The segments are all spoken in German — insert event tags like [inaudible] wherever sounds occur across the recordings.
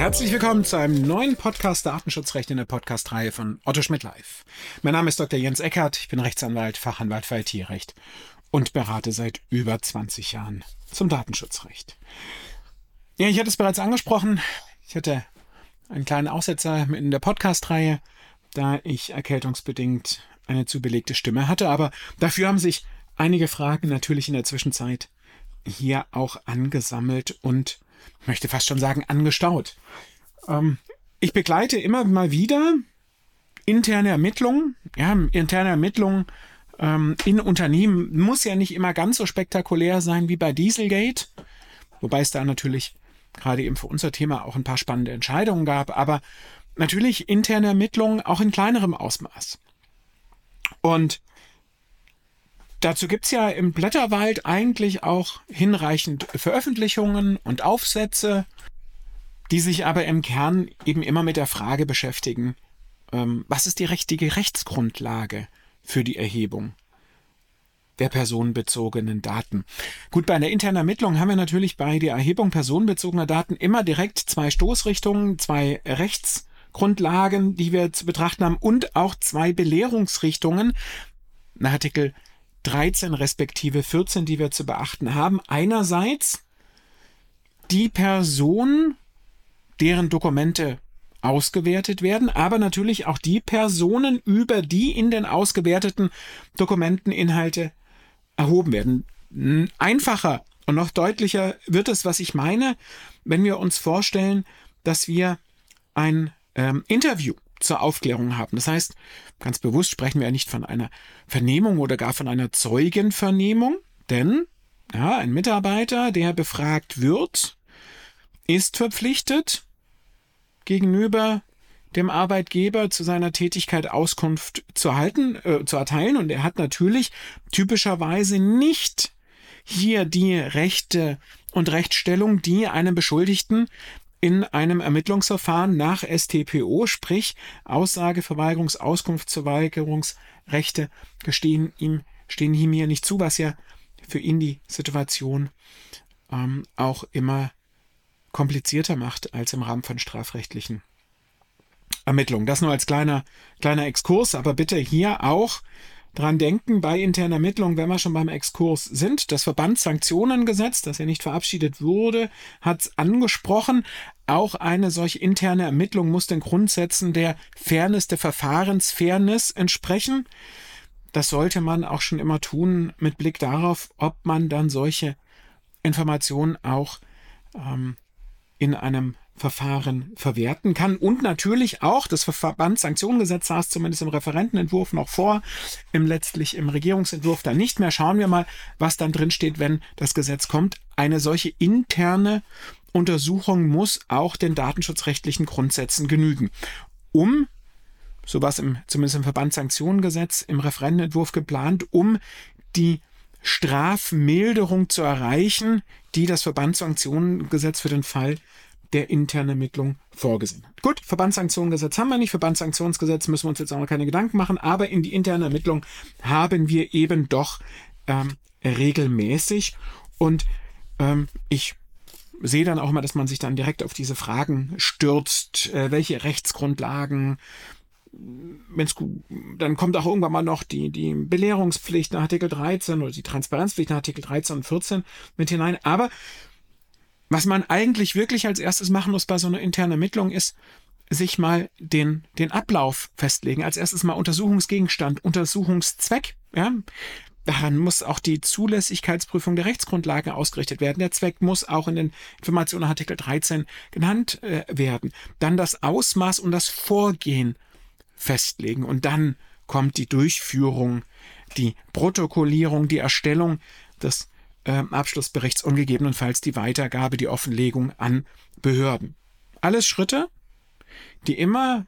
Herzlich willkommen zu einem neuen Podcast Datenschutzrecht in der Podcast-Reihe von Otto Schmidt Live. Mein Name ist Dr. Jens Eckert, ich bin Rechtsanwalt, Fachanwalt für IT-Recht und berate seit über 20 Jahren zum Datenschutzrecht. Ja, ich hatte es bereits angesprochen, ich hatte einen kleinen Aussetzer in der Podcast-Reihe, da ich erkältungsbedingt eine zu belegte Stimme hatte, aber dafür haben sich einige Fragen natürlich in der Zwischenzeit hier auch angesammelt und möchte fast schon sagen, angestaut. Ähm, ich begleite immer mal wieder interne Ermittlungen. Ja, interne Ermittlungen ähm, in Unternehmen muss ja nicht immer ganz so spektakulär sein wie bei Dieselgate, wobei es da natürlich gerade eben für unser Thema auch ein paar spannende Entscheidungen gab, aber natürlich interne Ermittlungen auch in kleinerem Ausmaß. Und Dazu gibt's ja im Blätterwald eigentlich auch hinreichend Veröffentlichungen und Aufsätze, die sich aber im Kern eben immer mit der Frage beschäftigen, ähm, was ist die richtige Rechtsgrundlage für die Erhebung der personenbezogenen Daten. Gut, bei einer internen Ermittlung haben wir natürlich bei der Erhebung personenbezogener Daten immer direkt zwei Stoßrichtungen, zwei Rechtsgrundlagen, die wir zu betrachten haben und auch zwei Belehrungsrichtungen nach Artikel 13 respektive 14, die wir zu beachten haben. Einerseits die Person, deren Dokumente ausgewertet werden, aber natürlich auch die Personen, über die in den ausgewerteten Dokumenten Inhalte erhoben werden. Einfacher und noch deutlicher wird es, was ich meine, wenn wir uns vorstellen, dass wir ein ähm, Interview zur Aufklärung haben. Das heißt, ganz bewusst sprechen wir ja nicht von einer Vernehmung oder gar von einer Zeugenvernehmung, denn ja, ein Mitarbeiter, der befragt wird, ist verpflichtet, gegenüber dem Arbeitgeber zu seiner Tätigkeit Auskunft zu halten, äh, zu erteilen. Und er hat natürlich typischerweise nicht hier die Rechte und Rechtsstellung, die einem Beschuldigten in einem Ermittlungsverfahren nach STPO, sprich Aussageverweigerungs-, Auskunftsverweigerungsrechte gestehen ihm, stehen ihm hier nicht zu, was ja für ihn die Situation ähm, auch immer komplizierter macht als im Rahmen von strafrechtlichen Ermittlungen. Das nur als kleiner, kleiner Exkurs, aber bitte hier auch dran denken bei internen Ermittlungen, wenn wir schon beim Exkurs sind. Das Verbandssanktionengesetz, das ja nicht verabschiedet wurde, hat es angesprochen. Auch eine solche interne Ermittlung muss den Grundsätzen der Fairness, der Verfahrensfairness entsprechen. Das sollte man auch schon immer tun mit Blick darauf, ob man dann solche Informationen auch ähm, in einem Verfahren verwerten kann. Und natürlich auch, das Verbandssanktionengesetz saß zumindest im Referentenentwurf noch vor, im letztlich im Regierungsentwurf dann nicht mehr. Schauen wir mal, was dann drin steht, wenn das Gesetz kommt. Eine solche interne Untersuchung muss auch den datenschutzrechtlichen Grundsätzen genügen, um so was im, zumindest im Verbandssanktionengesetz im Referentenentwurf geplant, um die Strafmilderung zu erreichen, die das Verbandssanktionengesetz für den Fall der internen Ermittlung vorgesehen hat. Gut, Verbandssanktionengesetz haben wir nicht, Verbandssanktionsgesetz müssen wir uns jetzt auch noch keine Gedanken machen, aber in die interne Ermittlung haben wir eben doch ähm, regelmäßig und ähm, ich sehe dann auch immer, dass man sich dann direkt auf diese Fragen stürzt, äh, welche Rechtsgrundlagen, wenn's, dann kommt auch irgendwann mal noch die, die Belehrungspflicht nach Artikel 13 oder die Transparenzpflicht nach Artikel 13 und 14 mit hinein. Aber was man eigentlich wirklich als erstes machen muss bei so einer internen Ermittlung ist, sich mal den, den Ablauf festlegen. Als erstes mal Untersuchungsgegenstand, Untersuchungszweck. Ja? Daran muss auch die Zulässigkeitsprüfung der Rechtsgrundlage ausgerichtet werden. Der Zweck muss auch in den Informationen Artikel 13 genannt äh, werden. Dann das Ausmaß und das Vorgehen festlegen. Und dann kommt die Durchführung, die Protokollierung, die Erstellung des äh, Abschlussberichts und gegebenenfalls die Weitergabe, die Offenlegung an Behörden. Alles Schritte, die immer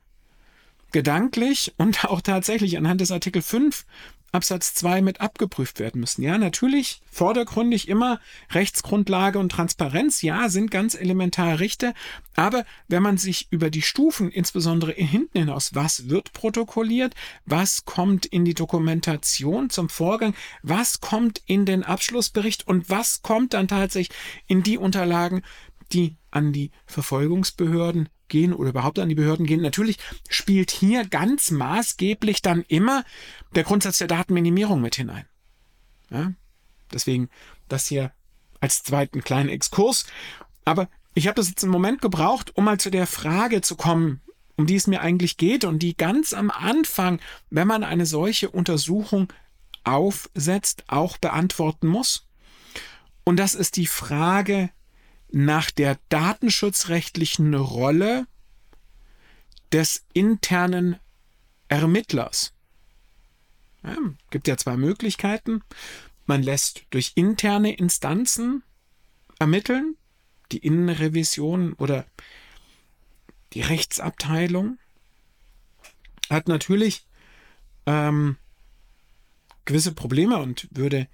gedanklich und [laughs] auch tatsächlich anhand des Artikel 5 Absatz 2 mit abgeprüft werden müssen. Ja, natürlich vordergründig immer Rechtsgrundlage und Transparenz, ja, sind ganz elementare Richter, aber wenn man sich über die Stufen, insbesondere hinten hinaus, was wird protokolliert, was kommt in die Dokumentation zum Vorgang, was kommt in den Abschlussbericht und was kommt dann tatsächlich in die Unterlagen, die an die Verfolgungsbehörden gehen oder überhaupt an die Behörden gehen. Natürlich spielt hier ganz maßgeblich dann immer der Grundsatz der Datenminimierung mit hinein. Ja? Deswegen das hier als zweiten kleinen Exkurs. Aber ich habe das jetzt einen Moment gebraucht, um mal zu der Frage zu kommen, um die es mir eigentlich geht und die ganz am Anfang, wenn man eine solche Untersuchung aufsetzt, auch beantworten muss. Und das ist die Frage nach der datenschutzrechtlichen Rolle des internen Ermittlers. Ja, gibt ja zwei Möglichkeiten. Man lässt durch interne Instanzen ermitteln, die Innenrevision oder die Rechtsabteilung hat natürlich ähm, gewisse Probleme und würde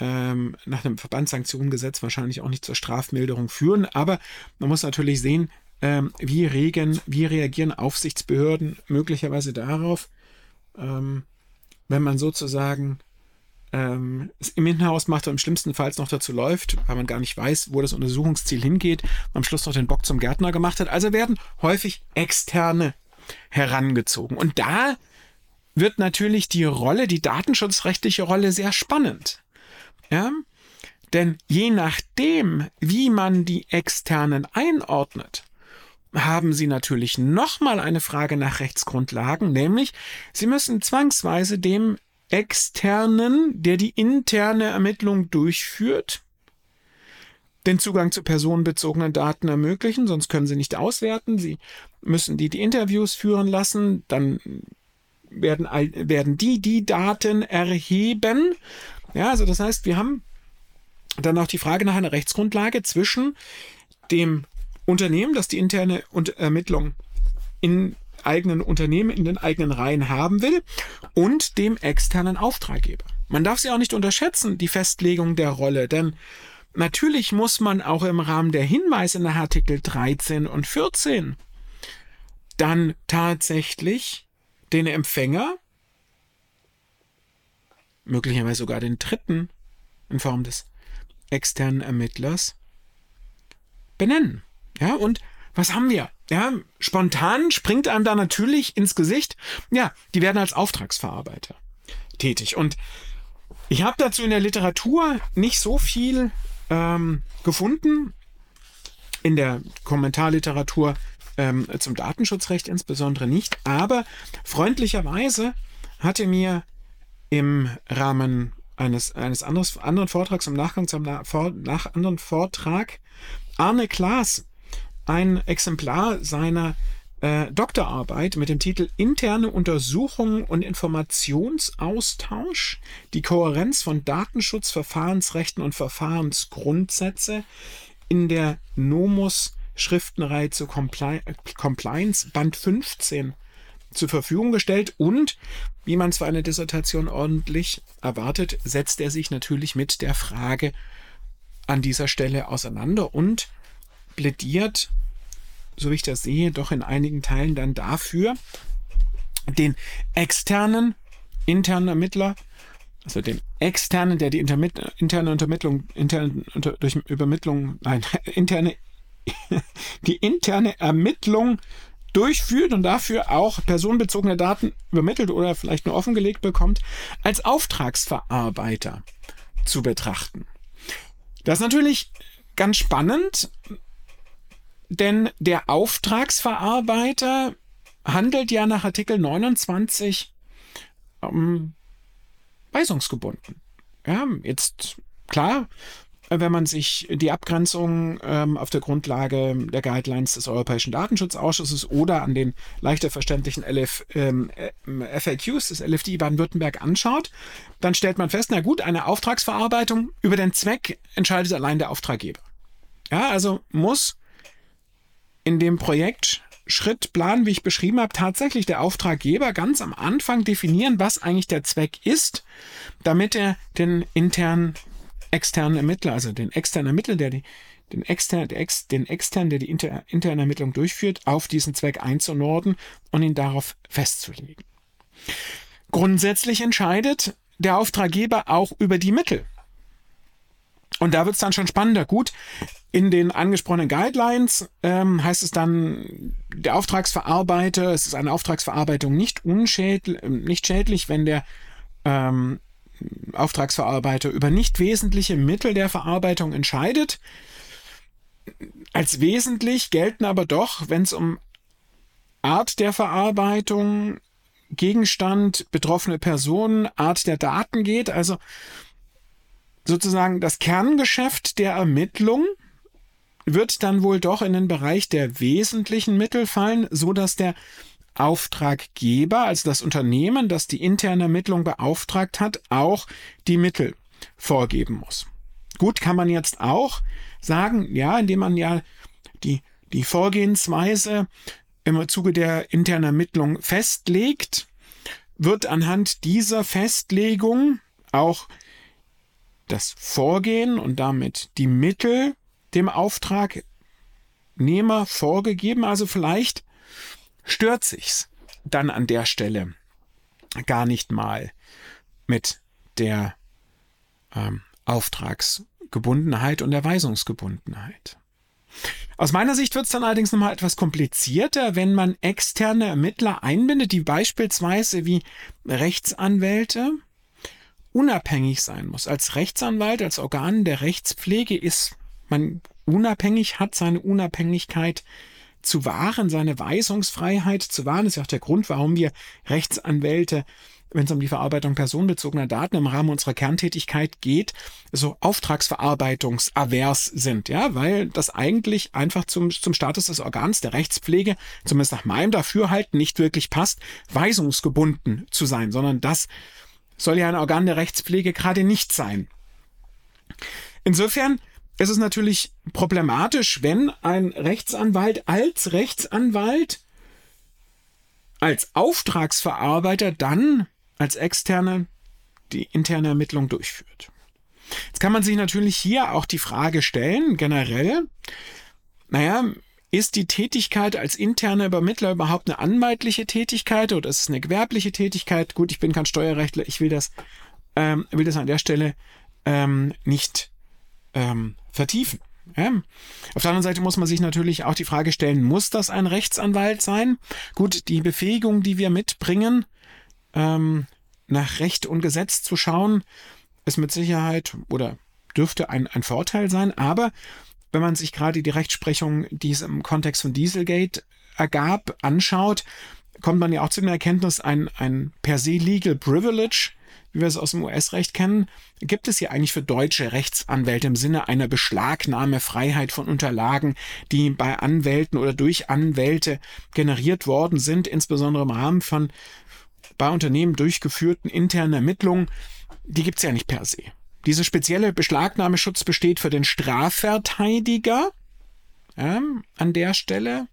ähm, nach einem Verbandssanktionengesetz wahrscheinlich auch nicht zur Strafmilderung führen. Aber man muss natürlich sehen, ähm, wie, regen, wie reagieren Aufsichtsbehörden möglicherweise darauf, ähm, wenn man sozusagen ähm, es im Innenhaus macht und im schlimmsten Fall noch dazu läuft, weil man gar nicht weiß, wo das Untersuchungsziel hingeht, am Schluss noch den Bock zum Gärtner gemacht hat. Also werden häufig externe herangezogen. Und da wird natürlich die Rolle, die datenschutzrechtliche Rolle sehr spannend. Ja? Denn je nachdem, wie man die externen einordnet, haben Sie natürlich nochmal eine Frage nach Rechtsgrundlagen, nämlich Sie müssen zwangsweise dem externen, der die interne Ermittlung durchführt, den Zugang zu personenbezogenen Daten ermöglichen, sonst können Sie nicht auswerten. Sie müssen die die Interviews führen lassen, dann werden, werden die die Daten erheben ja, also das heißt, wir haben dann auch die Frage nach einer Rechtsgrundlage zwischen dem Unternehmen, das die interne Ermittlung in eigenen Unternehmen, in den eigenen Reihen haben will, und dem externen Auftraggeber. Man darf sie auch nicht unterschätzen, die Festlegung der Rolle, denn natürlich muss man auch im Rahmen der Hinweise nach Artikel 13 und 14 dann tatsächlich den Empfänger möglicherweise sogar den dritten in Form des externen Ermittlers benennen. Ja, und was haben wir? Ja, spontan springt einem da natürlich ins Gesicht. Ja, die werden als Auftragsverarbeiter tätig. Und ich habe dazu in der Literatur nicht so viel ähm, gefunden. In der Kommentarliteratur ähm, zum Datenschutzrecht insbesondere nicht. Aber freundlicherweise hatte mir im Rahmen eines, eines anderes, anderen Vortrags, im Nachgang zum nach, nach anderen Vortrag, Arne Klaas ein Exemplar seiner äh, Doktorarbeit mit dem Titel Interne Untersuchung und Informationsaustausch, die Kohärenz von Datenschutz, Verfahrensrechten und Verfahrensgrundsätze in der Nomus Schriftenreihe zu Compli Compliance Band 15 zur Verfügung gestellt und, wie man es für eine Dissertation ordentlich erwartet, setzt er sich natürlich mit der Frage an dieser Stelle auseinander und plädiert, so wie ich das sehe, doch in einigen Teilen dann dafür, den externen internen Ermittler, also den externen, der die Intermit interne Untermittlung, interne unter, durch Übermittlung, nein, [laughs] interne, [laughs] die interne Ermittlung durchführt und dafür auch personenbezogene Daten übermittelt oder vielleicht nur offengelegt bekommt, als Auftragsverarbeiter zu betrachten. Das ist natürlich ganz spannend, denn der Auftragsverarbeiter handelt ja nach Artikel 29 ähm, weisungsgebunden. Ja, jetzt klar, wenn man sich die Abgrenzung ähm, auf der Grundlage der Guidelines des Europäischen Datenschutzausschusses oder an den leichter verständlichen LF, ähm, FAQs des LFD Baden-Württemberg anschaut, dann stellt man fest, na gut, eine Auftragsverarbeitung über den Zweck entscheidet allein der Auftraggeber. Ja, also muss in dem Projekt Schrittplan, wie ich beschrieben habe, tatsächlich der Auftraggeber ganz am Anfang definieren, was eigentlich der Zweck ist, damit er den internen externen Ermittler, also den externen Ermittler, der die den extern, der ex, den externen, der die inter, interne Ermittlung durchführt, auf diesen Zweck einzunorden und ihn darauf festzulegen. Grundsätzlich entscheidet der Auftraggeber auch über die Mittel. Und da wird es dann schon spannender. Gut, in den angesprochenen Guidelines ähm, heißt es dann, der Auftragsverarbeiter, es ist eine Auftragsverarbeitung nicht unschädlich, nicht schädlich, wenn der ähm, Auftragsverarbeiter über nicht wesentliche Mittel der Verarbeitung entscheidet. Als wesentlich gelten aber doch, wenn es um Art der Verarbeitung, Gegenstand, betroffene Personen, Art der Daten geht, also sozusagen das Kerngeschäft der Ermittlung wird dann wohl doch in den Bereich der wesentlichen Mittel fallen, so dass der Auftraggeber, also das Unternehmen, das die interne Ermittlung beauftragt hat, auch die Mittel vorgeben muss. Gut kann man jetzt auch sagen, ja, indem man ja die, die Vorgehensweise im Zuge der internen Ermittlung festlegt, wird anhand dieser Festlegung auch das Vorgehen und damit die Mittel dem Auftragnehmer vorgegeben. Also vielleicht stört sich's dann an der Stelle gar nicht mal mit der ähm, Auftragsgebundenheit und Erweisungsgebundenheit. Aus meiner Sicht wird es dann allerdings nochmal etwas komplizierter, wenn man externe Ermittler einbindet, die beispielsweise wie Rechtsanwälte unabhängig sein muss. Als Rechtsanwalt, als Organ der Rechtspflege ist man unabhängig, hat seine Unabhängigkeit zu wahren, seine Weisungsfreiheit zu wahren. Ist ja auch der Grund, warum wir Rechtsanwälte wenn es um die Verarbeitung personenbezogener Daten im Rahmen unserer Kerntätigkeit geht, so auftragsverarbeitungsavers sind, ja, weil das eigentlich einfach zum, zum Status des Organs der Rechtspflege, zumindest nach meinem Dafürhalten, nicht wirklich passt, weisungsgebunden zu sein, sondern das soll ja ein Organ der Rechtspflege gerade nicht sein. Insofern ist es natürlich problematisch, wenn ein Rechtsanwalt als Rechtsanwalt als Auftragsverarbeiter dann als externe die interne Ermittlung durchführt. Jetzt kann man sich natürlich hier auch die Frage stellen, generell, naja, ist die Tätigkeit als interner Übermittler überhaupt eine anwaltliche Tätigkeit oder ist es eine gewerbliche Tätigkeit? Gut, ich bin kein Steuerrechtler, ich will das, ähm, will das an der Stelle ähm, nicht ähm, vertiefen. Ja. Auf der anderen Seite muss man sich natürlich auch die Frage stellen, muss das ein Rechtsanwalt sein? Gut, die Befähigung, die wir mitbringen, ähm, nach Recht und Gesetz zu schauen, ist mit Sicherheit oder dürfte ein, ein Vorteil sein. Aber wenn man sich gerade die Rechtsprechung, die es im Kontext von Dieselgate ergab, anschaut, kommt man ja auch zu der Erkenntnis, ein, ein per se legal privilege, wie wir es aus dem US-Recht kennen, gibt es hier eigentlich für deutsche Rechtsanwälte im Sinne einer Beschlagnahmefreiheit von Unterlagen, die bei Anwälten oder durch Anwälte generiert worden sind, insbesondere im Rahmen von bei Unternehmen durchgeführten internen Ermittlungen, die gibt es ja nicht per se. Dieser spezielle Beschlagnahmeschutz besteht für den Strafverteidiger ja, an der Stelle.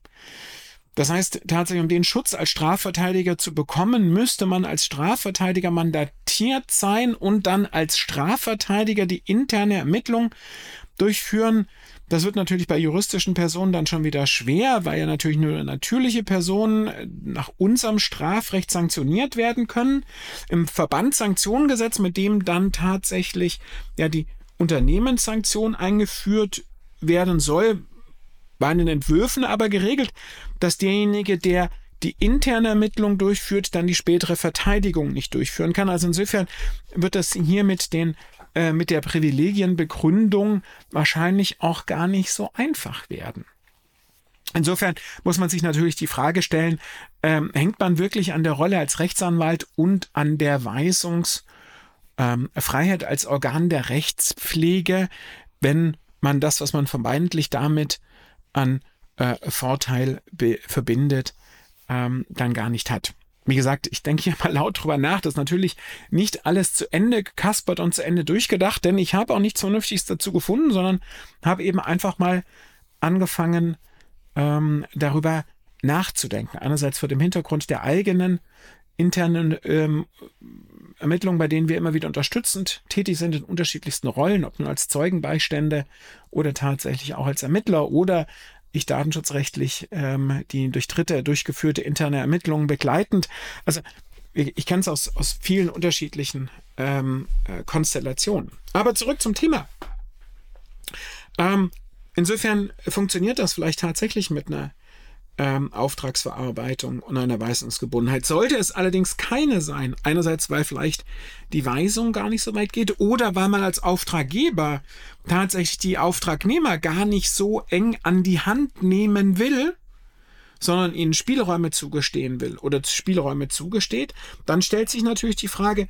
Das heißt, tatsächlich, um den Schutz als Strafverteidiger zu bekommen, müsste man als Strafverteidiger mandatiert sein und dann als Strafverteidiger die interne Ermittlung durchführen. Das wird natürlich bei juristischen Personen dann schon wieder schwer, weil ja natürlich nur natürliche Personen äh, nach unserem Strafrecht sanktioniert werden können. Im Verbandssanktionengesetz, mit dem dann tatsächlich ja die Unternehmenssanktion eingeführt werden soll, war in den Entwürfen aber geregelt, dass derjenige, der die interne Ermittlung durchführt, dann die spätere Verteidigung nicht durchführen kann. Also insofern wird das hier mit den äh, mit der Privilegienbegründung wahrscheinlich auch gar nicht so einfach werden. Insofern muss man sich natürlich die Frage stellen, ähm, hängt man wirklich an der Rolle als Rechtsanwalt und an der Weisungsfreiheit ähm, als Organ der Rechtspflege, wenn man das, was man vermeintlich damit an äh, Vorteil verbindet, ähm, dann gar nicht hat wie gesagt, ich denke hier mal laut drüber nach, das ist natürlich nicht alles zu Ende gekaspert und zu Ende durchgedacht, denn ich habe auch nichts Vernünftiges dazu gefunden, sondern habe eben einfach mal angefangen, ähm, darüber nachzudenken. Einerseits vor dem Hintergrund der eigenen internen ähm, Ermittlungen, bei denen wir immer wieder unterstützend tätig sind in unterschiedlichsten Rollen, ob nun als Zeugenbeistände oder tatsächlich auch als Ermittler oder ich datenschutzrechtlich ähm, die durch Dritte durchgeführte interne Ermittlungen begleitend. Also ich, kenne es aus, aus vielen unterschiedlichen ähm, äh, Konstellationen. Aber zurück zum Thema. Ähm, insofern funktioniert das vielleicht tatsächlich mit einer ähm, Auftragsverarbeitung und einer Weisungsgebundenheit. Sollte es allerdings keine sein, einerseits weil vielleicht die Weisung gar nicht so weit geht oder weil man als Auftraggeber tatsächlich die Auftragnehmer gar nicht so eng an die Hand nehmen will, sondern ihnen Spielräume zugestehen will oder Spielräume zugesteht, dann stellt sich natürlich die Frage,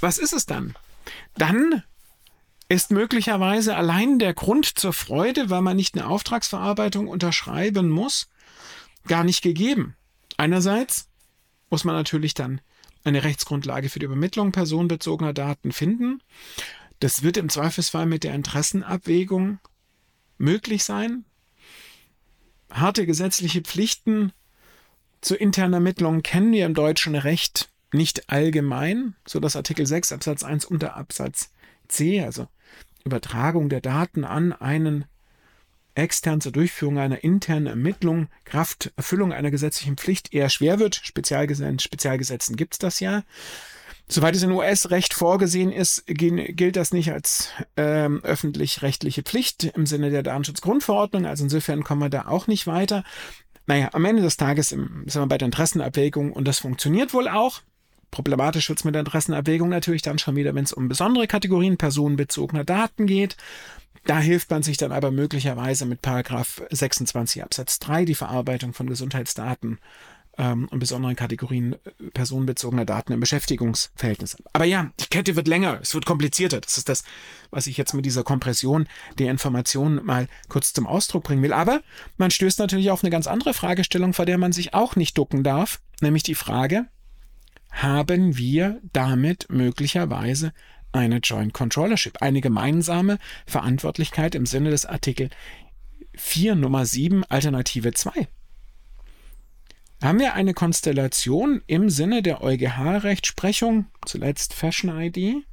was ist es dann? Dann ist möglicherweise allein der Grund zur Freude, weil man nicht eine Auftragsverarbeitung unterschreiben muss, gar nicht gegeben. Einerseits muss man natürlich dann eine Rechtsgrundlage für die Übermittlung personenbezogener Daten finden. Das wird im Zweifelsfall mit der Interessenabwägung möglich sein. Harte gesetzliche Pflichten zur internen Ermittlung kennen wir im deutschen Recht nicht allgemein, so dass Artikel 6 Absatz 1 unter Absatz C, also Übertragung der Daten an einen extern zur Durchführung einer internen Ermittlung Kraft Erfüllung einer gesetzlichen Pflicht eher schwer wird. Spezialgesetzen, Spezialgesetzen gibt es das ja. Soweit es in US-Recht vorgesehen ist, gilt das nicht als ähm, öffentlich-rechtliche Pflicht im Sinne der Datenschutzgrundverordnung. Also insofern kommen wir da auch nicht weiter. Naja, am Ende des Tages sind wir bei der Interessenabwägung und das funktioniert wohl auch. Problematisch wird es mit der Interessenabwägung natürlich dann schon wieder, wenn es um besondere Kategorien personenbezogener Daten geht. Da hilft man sich dann aber möglicherweise mit Paragraph 26 Absatz 3, die Verarbeitung von Gesundheitsdaten ähm, und besonderen Kategorien äh, personenbezogener Daten im Beschäftigungsverhältnis. Aber ja, die Kette wird länger, es wird komplizierter. Das ist das, was ich jetzt mit dieser Kompression der Informationen mal kurz zum Ausdruck bringen will. Aber man stößt natürlich auf eine ganz andere Fragestellung, vor der man sich auch nicht ducken darf, nämlich die Frage, haben wir damit möglicherweise eine Joint Controllership, eine gemeinsame Verantwortlichkeit im Sinne des Artikel 4 Nummer 7 Alternative 2. Haben wir eine Konstellation im Sinne der EuGH-Rechtsprechung, zuletzt Fashion ID,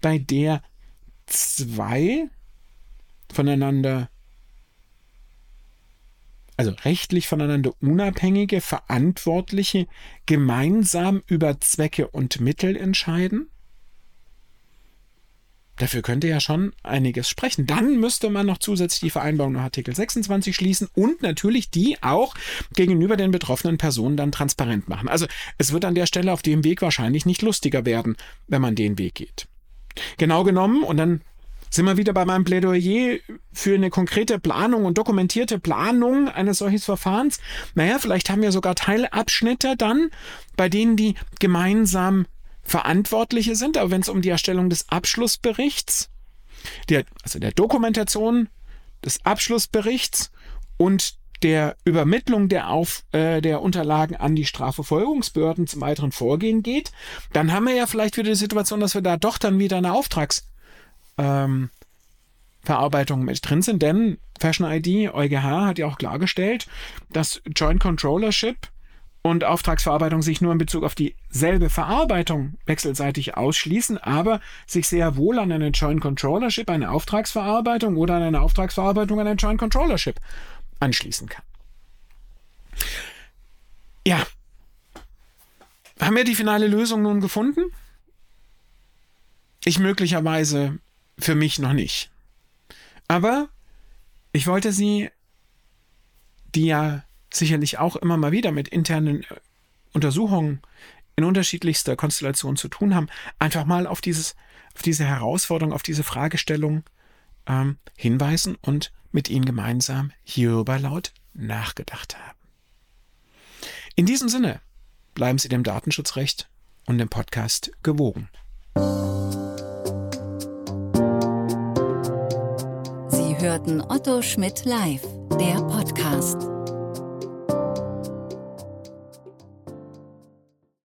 bei der zwei voneinander, also rechtlich voneinander unabhängige Verantwortliche gemeinsam über Zwecke und Mittel entscheiden? Dafür könnte ja schon einiges sprechen. Dann müsste man noch zusätzlich die Vereinbarung nach Artikel 26 schließen und natürlich die auch gegenüber den betroffenen Personen dann transparent machen. Also es wird an der Stelle auf dem Weg wahrscheinlich nicht lustiger werden, wenn man den Weg geht. Genau genommen, und dann sind wir wieder bei meinem Plädoyer für eine konkrete Planung und dokumentierte Planung eines solchen Verfahrens. Naja, vielleicht haben wir sogar Teilabschnitte dann, bei denen die gemeinsam Verantwortliche sind, aber wenn es um die Erstellung des Abschlussberichts, der, also der Dokumentation des Abschlussberichts und der Übermittlung der, Auf, äh, der Unterlagen an die Strafverfolgungsbehörden zum weiteren Vorgehen geht, dann haben wir ja vielleicht wieder die Situation, dass wir da doch dann wieder eine Auftragsverarbeitung ähm, mit drin sind, denn Fashion ID, EuGH hat ja auch klargestellt, dass Joint Controllership und Auftragsverarbeitung sich nur in Bezug auf dieselbe Verarbeitung wechselseitig ausschließen, aber sich sehr wohl an eine Joint Controllership, eine Auftragsverarbeitung oder an eine Auftragsverarbeitung an eine Joint Controllership anschließen kann. Ja. Haben wir die finale Lösung nun gefunden? Ich möglicherweise für mich noch nicht. Aber ich wollte sie, die ja sicherlich auch immer mal wieder mit internen äh, Untersuchungen in unterschiedlichster Konstellation zu tun haben, einfach mal auf dieses, auf diese Herausforderung, auf diese Fragestellung ähm, hinweisen und mit Ihnen gemeinsam hierüber laut nachgedacht haben. In diesem Sinne bleiben Sie dem Datenschutzrecht und dem Podcast gewogen. Sie hörten Otto Schmidt live, der Podcast.